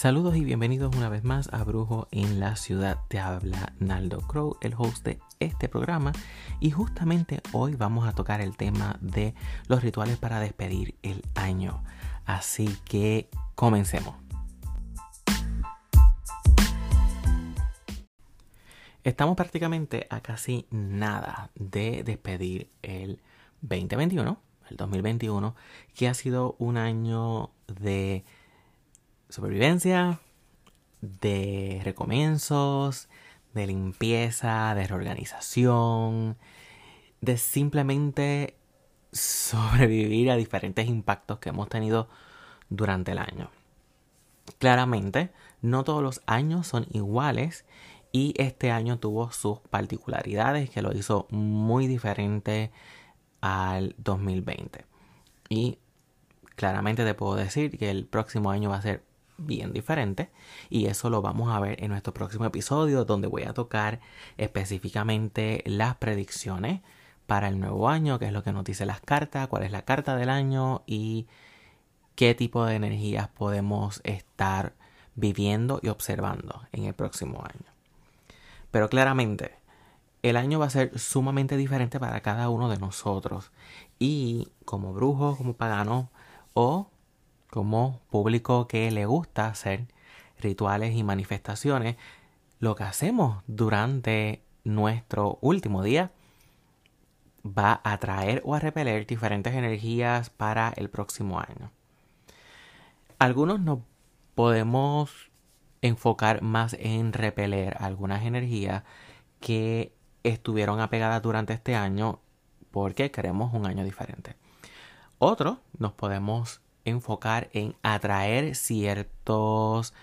Saludos y bienvenidos una vez más a Brujo en la Ciudad. Te habla Naldo Crow, el host de este programa. Y justamente hoy vamos a tocar el tema de los rituales para despedir el año. Así que comencemos. Estamos prácticamente a casi nada de despedir el 2021, el 2021, que ha sido un año de supervivencia, de recomienzos, de limpieza, de reorganización, de simplemente sobrevivir a diferentes impactos que hemos tenido durante el año. Claramente, no todos los años son iguales y este año tuvo sus particularidades que lo hizo muy diferente al 2020. Y claramente te puedo decir que el próximo año va a ser bien diferente y eso lo vamos a ver en nuestro próximo episodio donde voy a tocar específicamente las predicciones para el nuevo año, qué es lo que nos dice las cartas, cuál es la carta del año y qué tipo de energías podemos estar viviendo y observando en el próximo año. Pero claramente, el año va a ser sumamente diferente para cada uno de nosotros. Y como brujo, como pagano o como público que le gusta hacer rituales y manifestaciones, lo que hacemos durante nuestro último día va a atraer o a repeler diferentes energías para el próximo año. Algunos nos podemos enfocar más en repeler algunas energías que estuvieron apegadas durante este año porque queremos un año diferente. Otros nos podemos enfocar en atraer ciertos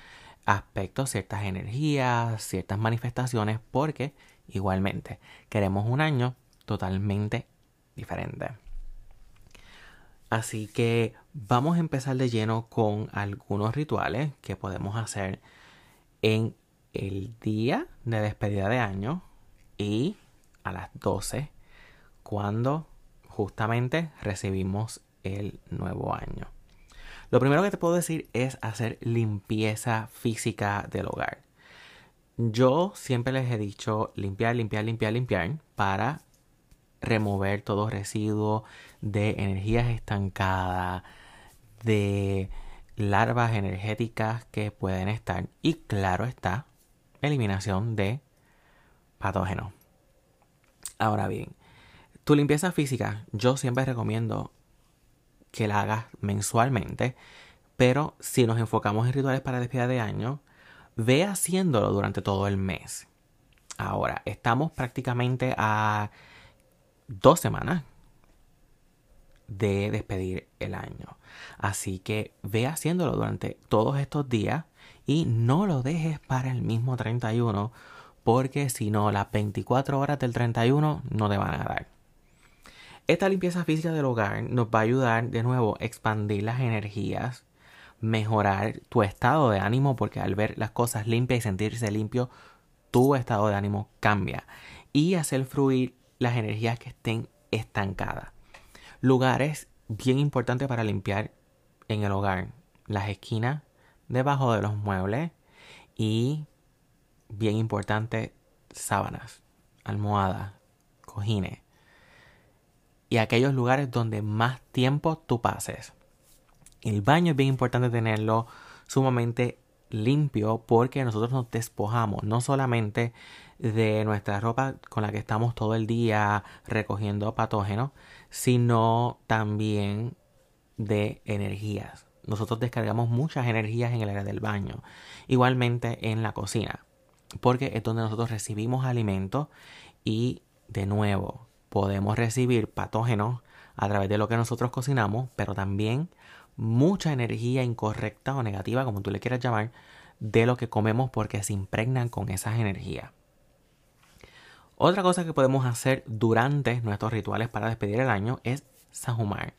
aspectos, ciertas energías, ciertas manifestaciones, porque igualmente queremos un año totalmente diferente. Así que vamos a empezar de lleno con algunos rituales que podemos hacer en el día de despedida de año y a las 12 cuando justamente recibimos el nuevo año. Lo primero que te puedo decir es hacer limpieza física del hogar. Yo siempre les he dicho limpiar, limpiar, limpiar, limpiar para remover todo residuo de energías estancadas, de larvas energéticas que pueden estar y claro está, eliminación de patógenos. Ahora bien, tu limpieza física yo siempre recomiendo que la hagas mensualmente, pero si nos enfocamos en rituales para despedida de año, ve haciéndolo durante todo el mes. Ahora, estamos prácticamente a dos semanas de despedir el año. Así que ve haciéndolo durante todos estos días y no lo dejes para el mismo 31 porque si no las 24 horas del 31 no te van a dar. Esta limpieza física del hogar nos va a ayudar de nuevo a expandir las energías, mejorar tu estado de ánimo, porque al ver las cosas limpias y sentirse limpio, tu estado de ánimo cambia. Y hacer fluir las energías que estén estancadas. Lugares bien importantes para limpiar en el hogar. Las esquinas debajo de los muebles y bien importante sábanas, almohadas, cojines y aquellos lugares donde más tiempo tú pases. El baño es bien importante tenerlo sumamente limpio porque nosotros nos despojamos no solamente de nuestra ropa con la que estamos todo el día recogiendo patógenos, sino también de energías. Nosotros descargamos muchas energías en el área del baño, igualmente en la cocina, porque es donde nosotros recibimos alimentos y de nuevo podemos recibir patógenos a través de lo que nosotros cocinamos, pero también mucha energía incorrecta o negativa, como tú le quieras llamar, de lo que comemos porque se impregnan con esas energías. Otra cosa que podemos hacer durante nuestros rituales para despedir el año es sahumar.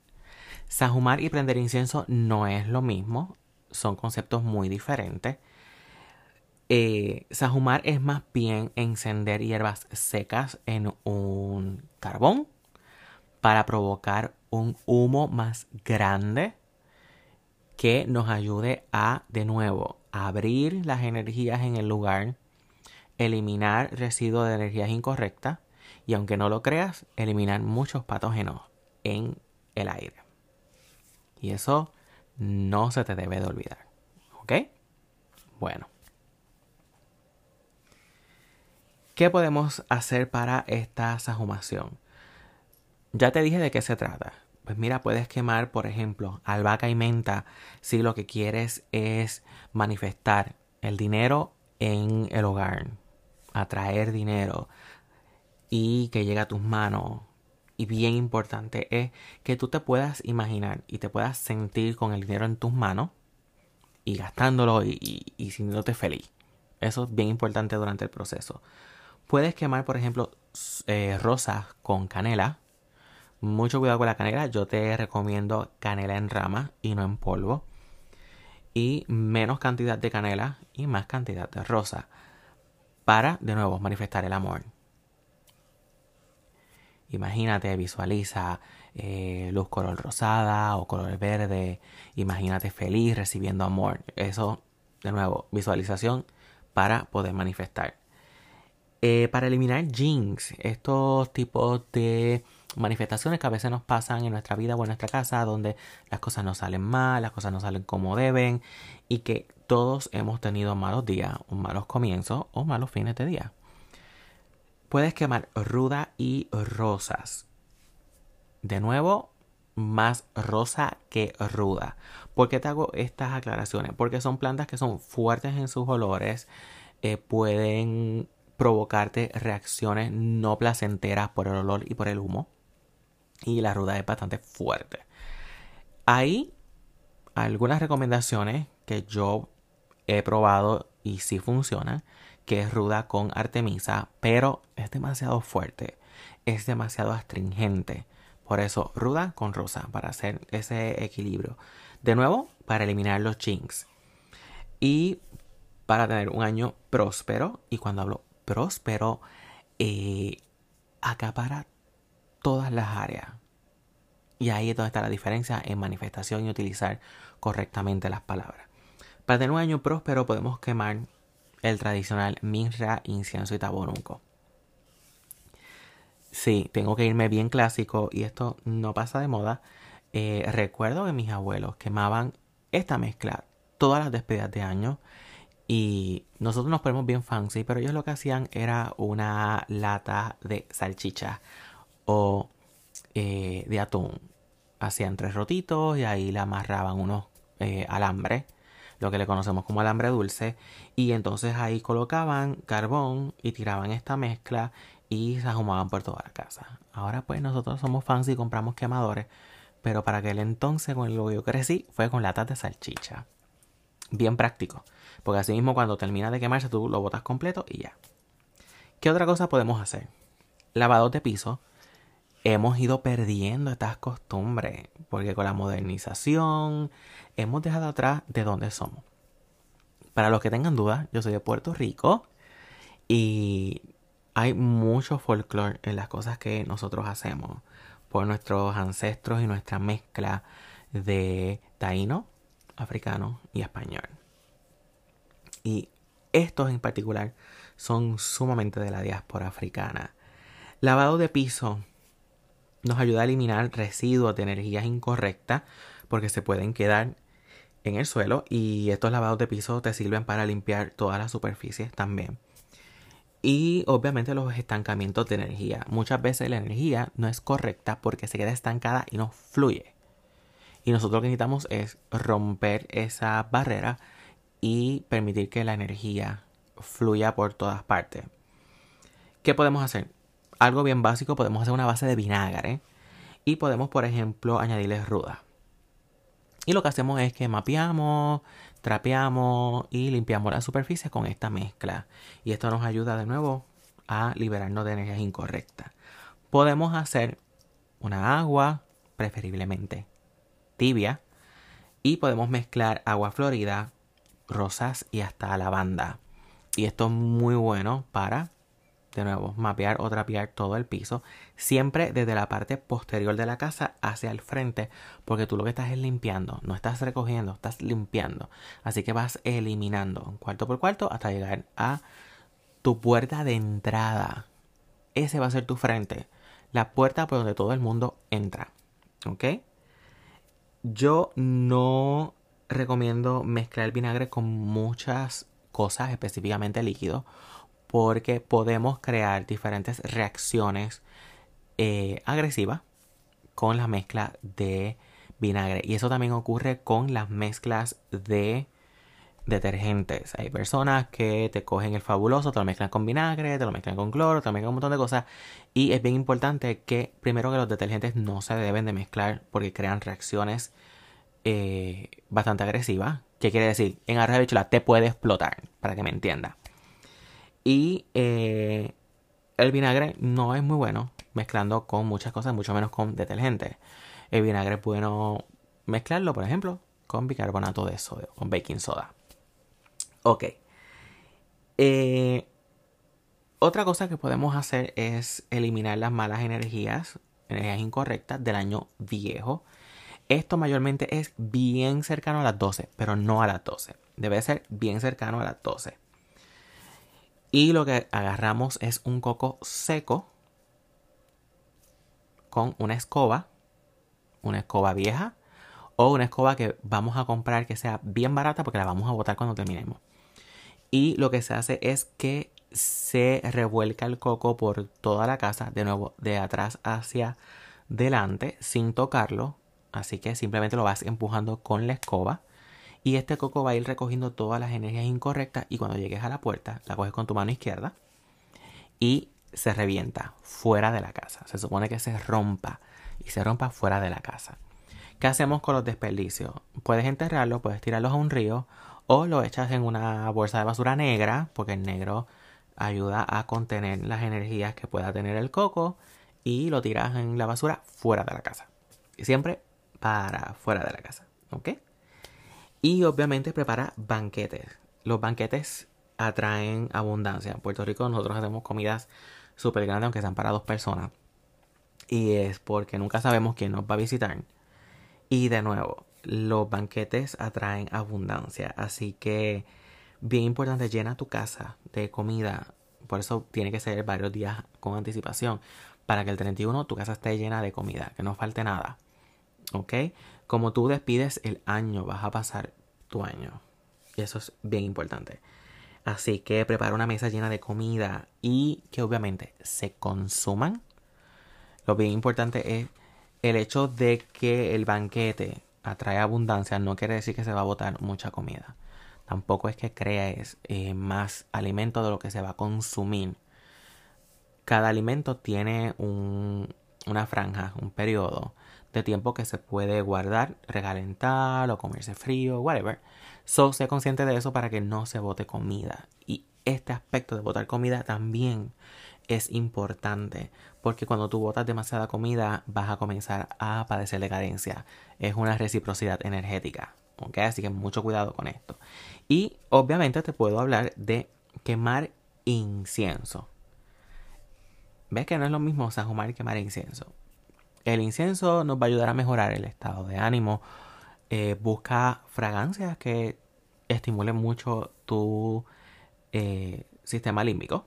Sahumar y prender incienso no es lo mismo, son conceptos muy diferentes. Eh, sahumar es más bien encender hierbas secas en un carbón para provocar un humo más grande que nos ayude a, de nuevo, abrir las energías en el lugar, eliminar residuos de energías incorrectas y aunque no lo creas, eliminar muchos patógenos en el aire. Y eso no se te debe de olvidar. ¿Ok? Bueno. ¿Qué podemos hacer para esta sahumación? Ya te dije de qué se trata. Pues mira, puedes quemar, por ejemplo, albahaca y menta si lo que quieres es manifestar el dinero en el hogar, atraer dinero y que llegue a tus manos. Y bien importante es que tú te puedas imaginar y te puedas sentir con el dinero en tus manos y gastándolo y, y sintiéndote feliz. Eso es bien importante durante el proceso. Puedes quemar, por ejemplo, eh, rosas con canela. Mucho cuidado con la canela. Yo te recomiendo canela en rama y no en polvo. Y menos cantidad de canela y más cantidad de rosa. Para, de nuevo, manifestar el amor. Imagínate, visualiza eh, luz color rosada o color verde. Imagínate feliz recibiendo amor. Eso, de nuevo, visualización para poder manifestar. Eh, para eliminar jinx, estos tipos de manifestaciones que a veces nos pasan en nuestra vida o en nuestra casa, donde las cosas no salen mal, las cosas no salen como deben y que todos hemos tenido malos días, malos comienzos o malos fines de día. Puedes quemar ruda y rosas. De nuevo, más rosa que ruda. ¿Por qué te hago estas aclaraciones? Porque son plantas que son fuertes en sus olores, eh, pueden provocarte reacciones no placenteras por el olor y por el humo. Y la ruda es bastante fuerte. Hay algunas recomendaciones que yo he probado y sí funcionan, que es ruda con artemisa, pero es demasiado fuerte, es demasiado astringente. Por eso, ruda con rosa, para hacer ese equilibrio. De nuevo, para eliminar los chinks. Y para tener un año próspero. Y cuando hablo próspero eh, acapara todas las áreas. Y ahí es donde está la diferencia en manifestación y utilizar correctamente las palabras. Para tener un año próspero podemos quemar el tradicional mirra, incienso y taborunco. Sí, tengo que irme bien clásico y esto no pasa de moda. Eh, recuerdo que mis abuelos quemaban esta mezcla todas las despedidas de año y nosotros nos ponemos bien fancy, pero ellos lo que hacían era una lata de salchicha o eh, de atún. Hacían tres rotitos y ahí le amarraban unos eh, alambres, lo que le conocemos como alambre dulce. Y entonces ahí colocaban carbón y tiraban esta mezcla y se ahumaban por toda la casa. Ahora pues nosotros somos fancy y compramos quemadores, pero para aquel entonces con lo que yo crecí fue con latas de salchicha. Bien práctico. Porque así mismo cuando termina de quemarse tú lo botas completo y ya. ¿Qué otra cosa podemos hacer? Lavados de piso. Hemos ido perdiendo estas costumbres porque con la modernización hemos dejado atrás de dónde somos. Para los que tengan dudas, yo soy de Puerto Rico y hay mucho folclore en las cosas que nosotros hacemos por nuestros ancestros y nuestra mezcla de taíno, africano y español. Y estos en particular son sumamente de la diáspora africana. Lavado de piso nos ayuda a eliminar residuos de energías incorrectas porque se pueden quedar en el suelo y estos lavados de piso te sirven para limpiar todas las superficies también. Y obviamente los estancamientos de energía. Muchas veces la energía no es correcta porque se queda estancada y no fluye. Y nosotros lo que necesitamos es romper esa barrera y permitir que la energía fluya por todas partes. ¿Qué podemos hacer? Algo bien básico, podemos hacer una base de vinagre y podemos, por ejemplo, añadirle ruda. Y lo que hacemos es que mapeamos, trapeamos y limpiamos la superficie con esta mezcla. Y esto nos ayuda de nuevo a liberarnos de energías incorrectas. Podemos hacer una agua, preferiblemente tibia, y podemos mezclar agua florida rosas y hasta lavanda. Y esto es muy bueno para, de nuevo, mapear o trapear todo el piso, siempre desde la parte posterior de la casa hacia el frente, porque tú lo que estás es limpiando, no estás recogiendo, estás limpiando. Así que vas eliminando cuarto por cuarto hasta llegar a tu puerta de entrada. Ese va a ser tu frente, la puerta por donde todo el mundo entra. ¿Ok? Yo no recomiendo mezclar vinagre con muchas cosas, específicamente líquido, porque podemos crear diferentes reacciones eh, agresivas con la mezcla de vinagre. Y eso también ocurre con las mezclas de detergentes. Hay personas que te cogen el fabuloso, te lo mezclan con vinagre, te lo mezclan con cloro, te lo mezclan con un montón de cosas. Y es bien importante que primero que los detergentes no se deben de mezclar porque crean reacciones eh, bastante agresivas. ¿Qué quiere decir? En arroz de te puede explotar, para que me entienda. Y eh, el vinagre no es muy bueno mezclando con muchas cosas, mucho menos con detergentes. El vinagre es bueno mezclarlo, por ejemplo, con bicarbonato de sodio, con baking soda. Ok. Eh, otra cosa que podemos hacer es eliminar las malas energías, energías incorrectas del año viejo. Esto mayormente es bien cercano a las 12, pero no a las 12. Debe ser bien cercano a las 12. Y lo que agarramos es un coco seco con una escoba, una escoba vieja o una escoba que vamos a comprar que sea bien barata porque la vamos a botar cuando terminemos. Y lo que se hace es que se revuelca el coco por toda la casa, de nuevo de atrás hacia delante, sin tocarlo. Así que simplemente lo vas empujando con la escoba. Y este coco va a ir recogiendo todas las energías incorrectas. Y cuando llegues a la puerta, la coges con tu mano izquierda. Y se revienta fuera de la casa. Se supone que se rompa. Y se rompa fuera de la casa. ¿Qué hacemos con los desperdicios? Puedes enterrarlos, puedes tirarlos a un río o lo echas en una bolsa de basura negra, porque el negro ayuda a contener las energías que pueda tener el coco y lo tiras en la basura fuera de la casa. Y siempre para fuera de la casa, ¿ok? Y obviamente prepara banquetes. Los banquetes atraen abundancia. En Puerto Rico nosotros hacemos comidas súper grandes, aunque sean para dos personas. Y es porque nunca sabemos quién nos va a visitar. Y de nuevo, los banquetes atraen abundancia. Así que, bien importante, llena tu casa de comida. Por eso tiene que ser varios días con anticipación. Para que el 31 tu casa esté llena de comida, que no falte nada. ¿Ok? Como tú despides el año, vas a pasar tu año. Y eso es bien importante. Así que prepara una mesa llena de comida y que obviamente se consuman. Lo bien importante es el hecho de que el banquete atrae abundancia no quiere decir que se va a botar mucha comida. Tampoco es que crees eh, más alimento de lo que se va a consumir. Cada alimento tiene un, una franja, un periodo de tiempo que se puede guardar, recalentar o comerse frío, whatever. So, sé consciente de eso para que no se bote comida. Y este aspecto de botar comida también es importante porque cuando tú botas demasiada comida vas a comenzar a padecer de carencia. Es una reciprocidad energética. ¿ok? Así que mucho cuidado con esto. Y obviamente te puedo hablar de quemar incienso. ¿Ves que no es lo mismo sahumar y quemar incienso? El incienso nos va a ayudar a mejorar el estado de ánimo. Eh, busca fragancias que estimulen mucho tu eh, sistema límbico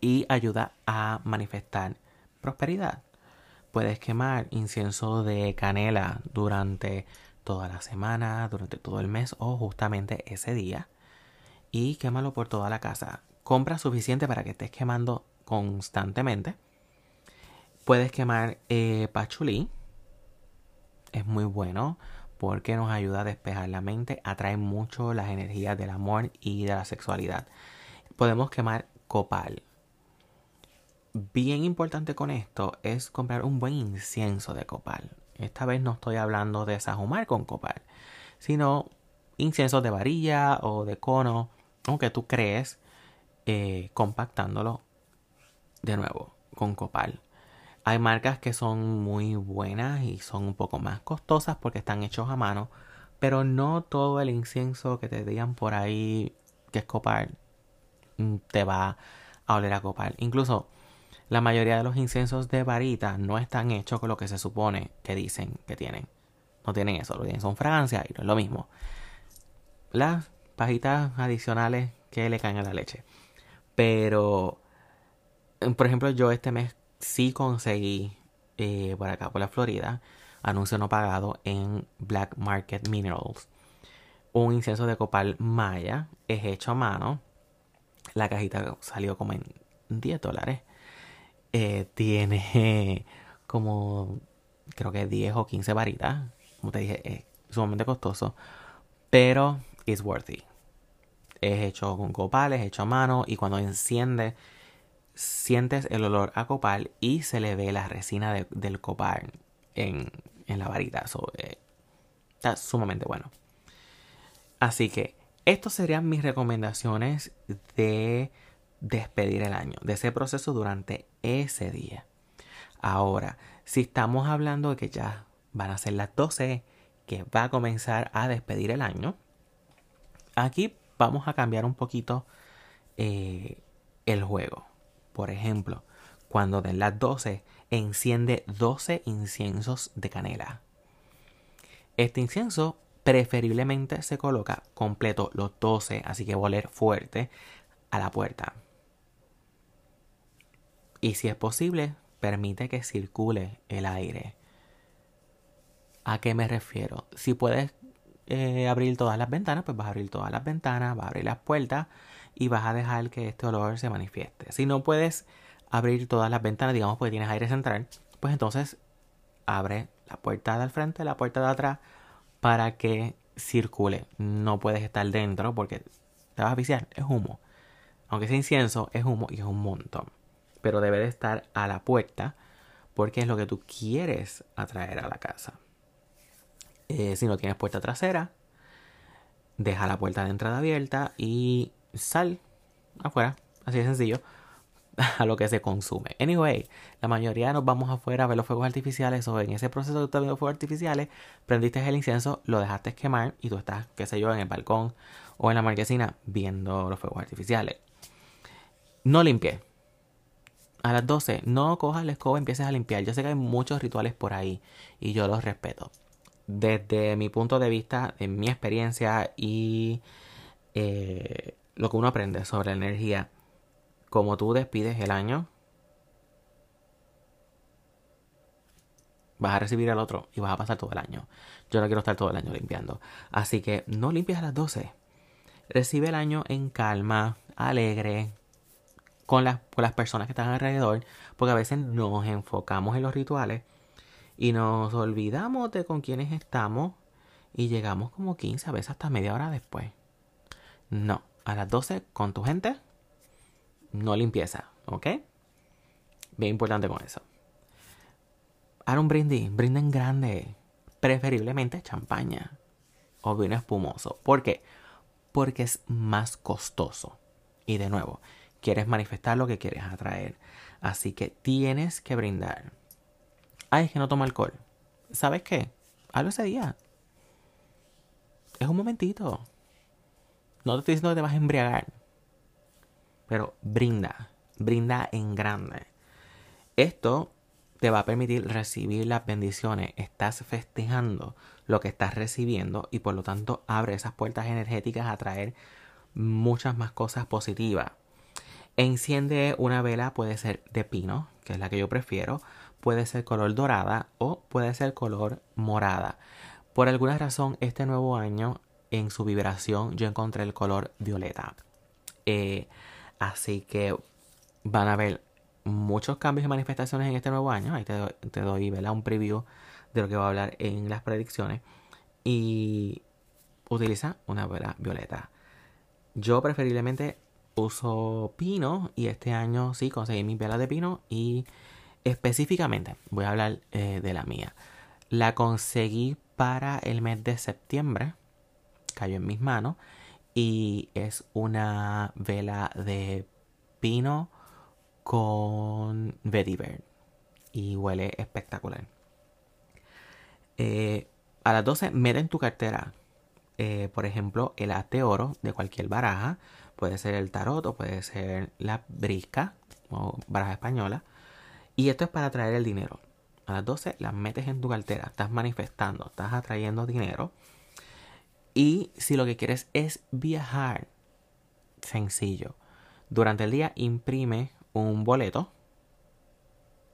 y ayuda a manifestar prosperidad. Puedes quemar incienso de canela durante toda la semana, durante todo el mes o justamente ese día y quémalo por toda la casa. Compra suficiente para que estés quemando constantemente. Puedes quemar eh, pachulí. Es muy bueno porque nos ayuda a despejar la mente, atrae mucho las energías del amor y de la sexualidad. Podemos quemar copal bien importante con esto es comprar un buen incienso de copal. Esta vez no estoy hablando de sahumar con copal, sino incienso de varilla o de cono, aunque tú crees, eh, compactándolo de nuevo con copal. Hay marcas que son muy buenas y son un poco más costosas porque están hechos a mano, pero no todo el incienso que te digan por ahí que es copal mm, te va a oler a copal. Incluso la mayoría de los inciensos de varita no están hechos con lo que se supone que dicen que tienen. No tienen eso, lo tienen son fragancias y no es lo mismo. Las pajitas adicionales que le caen a la leche. Pero, por ejemplo, yo este mes sí conseguí eh, por acá, por la Florida, anuncio no pagado en Black Market Minerals. Un incienso de copal maya es hecho a mano. La cajita salió como en 10 dólares. Eh, tiene como, creo que 10 o 15 varitas. Como te dije, es sumamente costoso. Pero es worthy. Es hecho con copal, es hecho a mano. Y cuando enciende, sientes el olor a copal y se le ve la resina del copal en, en la varita. Eso eh, está sumamente bueno. Así que estas serían mis recomendaciones de despedir el año, de ese proceso durante ese día. Ahora, si estamos hablando de que ya van a ser las 12, que va a comenzar a despedir el año, aquí vamos a cambiar un poquito eh, el juego. Por ejemplo, cuando den las 12, enciende 12 inciensos de canela. Este incienso preferiblemente se coloca completo los 12, así que voler fuerte a la puerta. Y si es posible, permite que circule el aire. ¿A qué me refiero? Si puedes eh, abrir todas las ventanas, pues vas a abrir todas las ventanas, vas a abrir las puertas y vas a dejar que este olor se manifieste. Si no puedes abrir todas las ventanas, digamos porque tienes aire central, pues entonces abre la puerta del frente, la puerta de atrás para que circule. No puedes estar dentro porque te vas a viciar, es humo. Aunque sea incienso, es humo y es un montón. Pero debe de estar a la puerta porque es lo que tú quieres atraer a la casa. Eh, si no tienes puerta trasera, deja la puerta de entrada abierta y sal afuera. Así de sencillo. a lo que se consume. Anyway, la mayoría nos vamos afuera a ver los fuegos artificiales o en ese proceso de estar viendo fuegos artificiales, prendiste el incienso, lo dejaste quemar y tú estás, qué sé yo, en el balcón o en la marquesina viendo los fuegos artificiales. No limpié. A las 12, no cojas la escoba y empieces a limpiar. Yo sé que hay muchos rituales por ahí y yo los respeto. Desde mi punto de vista, en mi experiencia y eh, lo que uno aprende sobre la energía, como tú despides el año, vas a recibir el otro y vas a pasar todo el año. Yo no quiero estar todo el año limpiando. Así que no limpies a las 12. Recibe el año en calma, alegre, con las, con las personas que están alrededor, porque a veces nos enfocamos en los rituales y nos olvidamos de con quienes estamos y llegamos como 15 a veces hasta media hora después. No, a las 12 con tu gente no limpieza, ¿ok? Bien importante con eso. Ahora un brindis, brinden grande, preferiblemente champaña o vino espumoso. ¿Por qué? Porque es más costoso. Y de nuevo, quieres manifestar lo que quieres atraer. Así que tienes que brindar. Ay, es que no toma alcohol. ¿Sabes qué? Hazlo ese día. Es un momentito. No te estoy diciendo que te vas a embriagar pero brinda, brinda en grande. Esto te va a permitir recibir las bendiciones. Estás festejando lo que estás recibiendo y por lo tanto abre esas puertas energéticas a traer muchas más cosas positivas. Enciende una vela, puede ser de pino, que es la que yo prefiero, puede ser color dorada o puede ser color morada. Por alguna razón, este nuevo año, en su vibración, yo encontré el color violeta. Eh, Así que van a haber muchos cambios y manifestaciones en este nuevo año. Ahí te, doy, un preview de lo que voy a hablar en las predicciones. Y utiliza una vela violeta. Yo preferiblemente uso pino y este año sí conseguí mi vela de pino y específicamente voy a hablar eh, de la mía. La conseguí para el mes de septiembre. Cayó en mis manos y es una vela de pino con vetiver y huele espectacular. Eh, a las 12 mete en tu cartera eh, por ejemplo, el as de oro de cualquier baraja. Puede ser el tarot o puede ser la brisca o baraja española. Y esto es para traer el dinero. A las 12 las metes en tu cartera, estás manifestando, estás atrayendo dinero. Y si lo que quieres es viajar, sencillo. Durante el día imprime un boleto.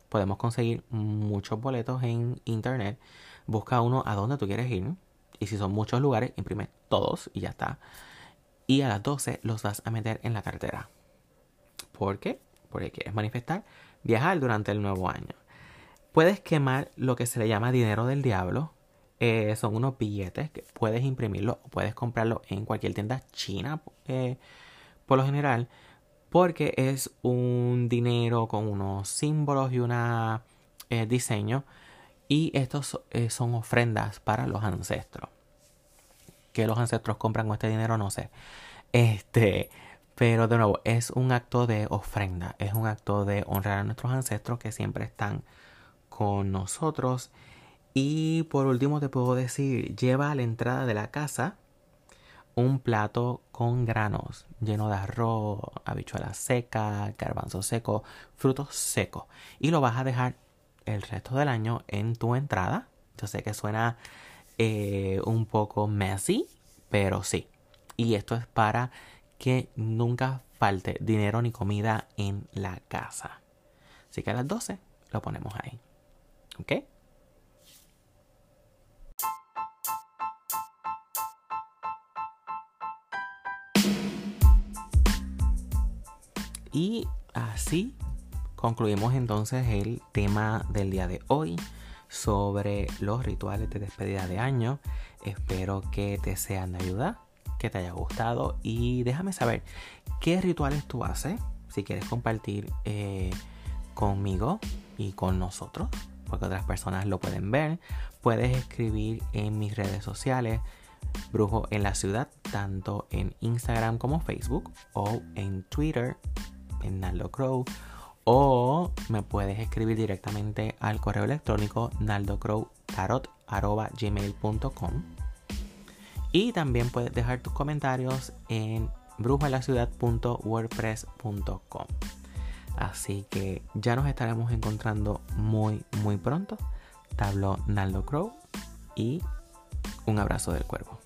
Podemos conseguir muchos boletos en internet. Busca uno a donde tú quieres ir. Y si son muchos lugares, imprime todos y ya está. Y a las 12 los vas a meter en la cartera. ¿Por qué? Porque quieres manifestar viajar durante el nuevo año. Puedes quemar lo que se le llama dinero del diablo. Eh, son unos billetes que puedes imprimirlo o puedes comprarlo en cualquier tienda china eh, por lo general porque es un dinero con unos símbolos y un eh, diseño y estos son ofrendas para los ancestros que los ancestros compran con este dinero no sé este pero de nuevo, es un acto de ofrenda, es un acto de honrar a nuestros ancestros que siempre están con nosotros. Y por último te puedo decir, lleva a la entrada de la casa un plato con granos lleno de arroz, habichuelas secas, garbanzo seco, frutos secos. Y lo vas a dejar el resto del año en tu entrada. Yo sé que suena eh, un poco messy, pero sí. Y esto es para que nunca falte dinero ni comida en la casa. Así que a las 12 lo ponemos ahí. ¿Ok? Y así concluimos entonces el tema del día de hoy sobre los rituales de despedida de año. Espero que te sean de ayuda que te haya gustado y déjame saber qué rituales tú haces, si quieres compartir eh, conmigo y con nosotros, porque otras personas lo pueden ver. Puedes escribir en mis redes sociales, Brujo en la Ciudad, tanto en Instagram como Facebook o en Twitter, Naldo Crow. O me puedes escribir directamente al correo electrónico naldocrowtarot.gmail.com y también puedes dejar tus comentarios en brujalaciudad.wordpress.com. Así que ya nos estaremos encontrando muy, muy pronto. Tablo Naldo Crow y un abrazo del cuervo.